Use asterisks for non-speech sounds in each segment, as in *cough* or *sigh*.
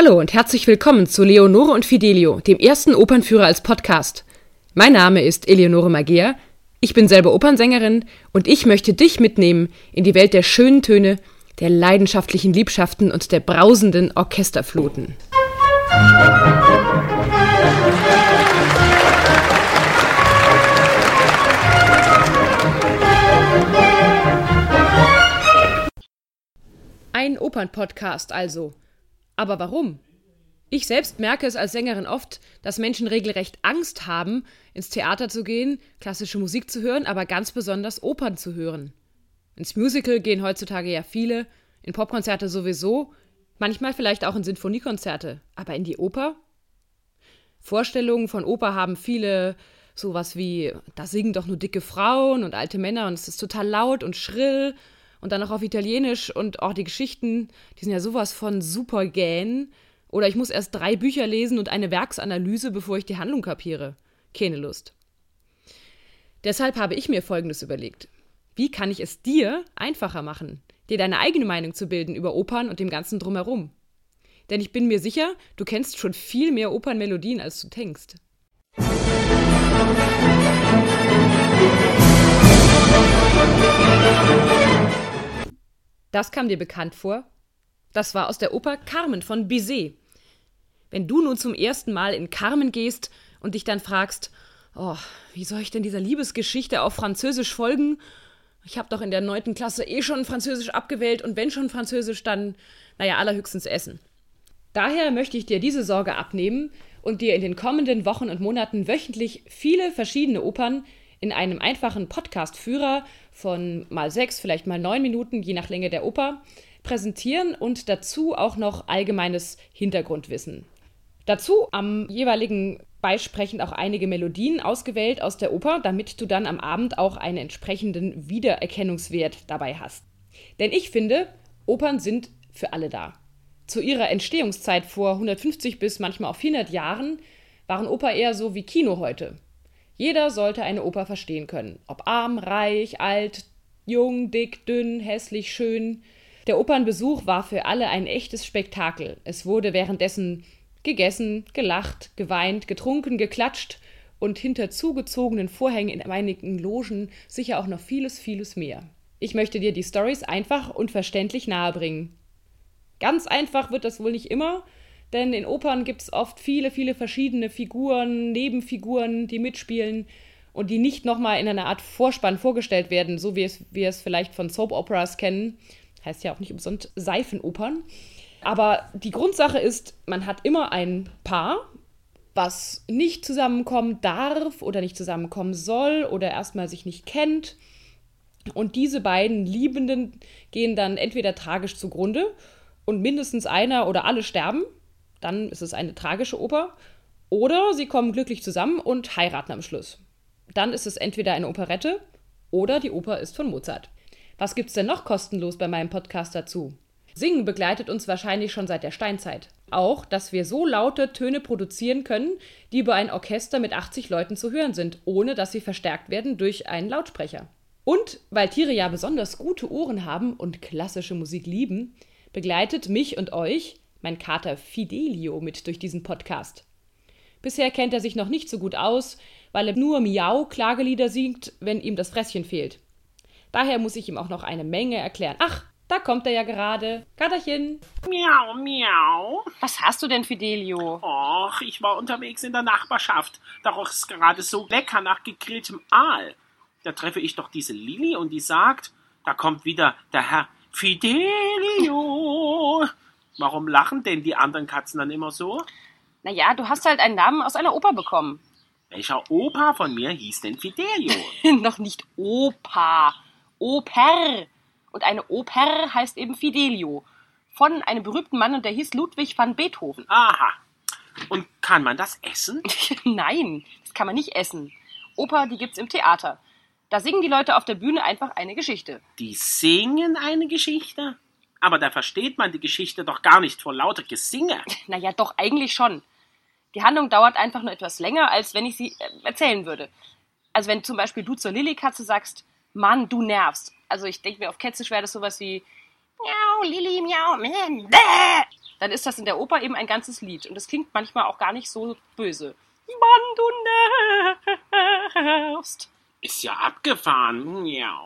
Hallo und herzlich willkommen zu Leonore und Fidelio, dem ersten Opernführer als Podcast. Mein Name ist Eleonore Magea, ich bin selber Opernsängerin und ich möchte dich mitnehmen in die Welt der schönen Töne, der leidenschaftlichen Liebschaften und der brausenden Orchesterfluten. Ein Opernpodcast also. Aber warum? Ich selbst merke es als Sängerin oft, dass Menschen regelrecht Angst haben, ins Theater zu gehen, klassische Musik zu hören, aber ganz besonders Opern zu hören. Ins Musical gehen heutzutage ja viele, in Popkonzerte sowieso, manchmal vielleicht auch in Sinfoniekonzerte, aber in die Oper? Vorstellungen von Oper haben viele sowas wie, da singen doch nur dicke Frauen und alte Männer und es ist total laut und schrill und dann noch auf Italienisch und auch die Geschichten, die sind ja sowas von super gähn. Oder ich muss erst drei Bücher lesen und eine Werksanalyse, bevor ich die Handlung kapiere. Keine Lust. Deshalb habe ich mir Folgendes überlegt. Wie kann ich es dir einfacher machen, dir deine eigene Meinung zu bilden über Opern und dem Ganzen drumherum? Denn ich bin mir sicher, du kennst schon viel mehr Opernmelodien, als du denkst. Das kam dir bekannt vor? Das war aus der Oper Carmen von Bizet. Wenn du nun zum ersten Mal in Carmen gehst und dich dann fragst, oh, wie soll ich denn dieser Liebesgeschichte auf Französisch folgen? Ich habe doch in der neunten Klasse eh schon Französisch abgewählt und wenn schon Französisch, dann, naja, allerhöchstens Essen. Daher möchte ich dir diese Sorge abnehmen und dir in den kommenden Wochen und Monaten wöchentlich viele verschiedene Opern in einem einfachen Podcast-Führer von mal sechs, vielleicht mal neun Minuten, je nach Länge der Oper, präsentieren und dazu auch noch allgemeines Hintergrundwissen. Dazu am jeweiligen beisprechend auch einige Melodien ausgewählt aus der Oper, damit du dann am Abend auch einen entsprechenden Wiedererkennungswert dabei hast. Denn ich finde, Opern sind für alle da. Zu ihrer Entstehungszeit vor 150 bis manchmal auch 400 Jahren waren Oper eher so wie Kino heute. Jeder sollte eine Oper verstehen können. Ob arm, reich, alt, jung, dick, dünn, hässlich, schön. Der Opernbesuch war für alle ein echtes Spektakel. Es wurde währenddessen gegessen, gelacht, geweint, getrunken, geklatscht und hinter zugezogenen Vorhängen in einigen Logen sicher auch noch vieles, vieles mehr. Ich möchte dir die Stories einfach und verständlich nahebringen. Ganz einfach wird das wohl nicht immer, denn in Opern gibt es oft viele, viele verschiedene Figuren, Nebenfiguren, die mitspielen und die nicht nochmal in einer Art Vorspann vorgestellt werden, so wie es, wir es vielleicht von Soap Operas kennen. Heißt ja auch nicht umsonst Seifenopern. Aber die Grundsache ist, man hat immer ein Paar, was nicht zusammenkommen darf oder nicht zusammenkommen soll oder erstmal sich nicht kennt. Und diese beiden Liebenden gehen dann entweder tragisch zugrunde und mindestens einer oder alle sterben dann ist es eine tragische Oper. Oder sie kommen glücklich zusammen und heiraten am Schluss. Dann ist es entweder eine Operette oder die Oper ist von Mozart. Was gibt's denn noch kostenlos bei meinem Podcast dazu? Singen begleitet uns wahrscheinlich schon seit der Steinzeit. Auch, dass wir so laute Töne produzieren können, die über ein Orchester mit 80 Leuten zu hören sind, ohne dass sie verstärkt werden durch einen Lautsprecher. Und weil Tiere ja besonders gute Ohren haben und klassische Musik lieben, begleitet mich und euch mein Kater Fidelio mit durch diesen Podcast. Bisher kennt er sich noch nicht so gut aus, weil er nur Miau-Klagelieder singt, wenn ihm das Fresschen fehlt. Daher muss ich ihm auch noch eine Menge erklären. Ach, da kommt er ja gerade. Katerchen. Miau, miau. Was hast du denn, Fidelio? Och, ich war unterwegs in der Nachbarschaft. Da roch es gerade so lecker nach gegrilltem Aal. Da treffe ich doch diese Lilly und die sagt, da kommt wieder der Herr Fidelio. Warum lachen denn die anderen Katzen dann immer so? Naja, du hast halt einen Namen aus einer Oper bekommen. Welcher Opa von mir hieß denn Fidelio? *laughs* Noch nicht Opa. Oper. Und eine Oper heißt eben Fidelio. Von einem berühmten Mann und der hieß Ludwig van Beethoven. Aha. Und kann man das essen? *laughs* Nein, das kann man nicht essen. Oper, die gibt's im Theater. Da singen die Leute auf der Bühne einfach eine Geschichte. Die singen eine Geschichte? Aber da versteht man die Geschichte doch gar nicht vor lauter Gesinge. Naja, doch eigentlich schon. Die Handlung dauert einfach nur etwas länger, als wenn ich sie äh, erzählen würde. Also wenn zum Beispiel du zur Lillykatze sagst, Mann, du nervst. Also ich denke mir, auf Kätzisch wäre das sowas wie Miau, Lilly, miau, man, dann ist das in der Oper eben ein ganzes Lied. Und das klingt manchmal auch gar nicht so böse. Wann du nervst. Ist ja abgefahren. Ja.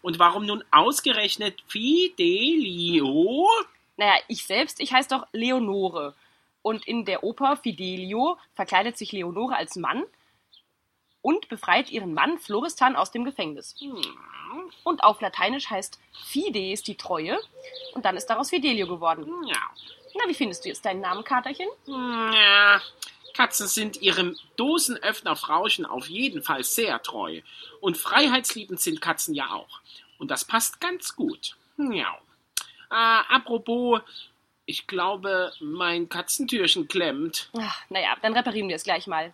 Und warum nun ausgerechnet Fidelio? Naja, ich selbst, ich heiße doch Leonore. Und in der Oper Fidelio verkleidet sich Leonore als Mann und befreit ihren Mann Floristan aus dem Gefängnis. Und auf Lateinisch heißt Fides die Treue und dann ist daraus Fidelio geworden. Ja. Na, wie findest du jetzt deinen Namen, Katerchen? Ja. Katzen sind ihrem Dosenöffner-Frauchen auf jeden Fall sehr treu. Und freiheitsliebend sind Katzen ja auch. Und das passt ganz gut. Ja. Äh, apropos, ich glaube, mein Katzentürchen klemmt. Ach, naja, dann reparieren wir es gleich mal.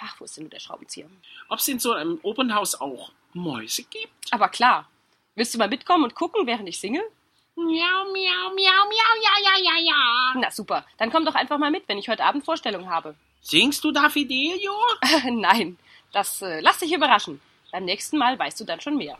Ach, wo ist denn nur der Schraubenzieher? Ob es in so einem Opernhaus auch Mäuse gibt? Aber klar. Willst du mal mitkommen und gucken, während ich singe? Miau, miau, miau, miau, ja, ja, ja, ja. Na super, dann komm doch einfach mal mit, wenn ich heute Abend Vorstellung habe. Singst du da Fidelio? *laughs* Nein, das äh, lass dich überraschen. Beim nächsten Mal weißt du dann schon mehr.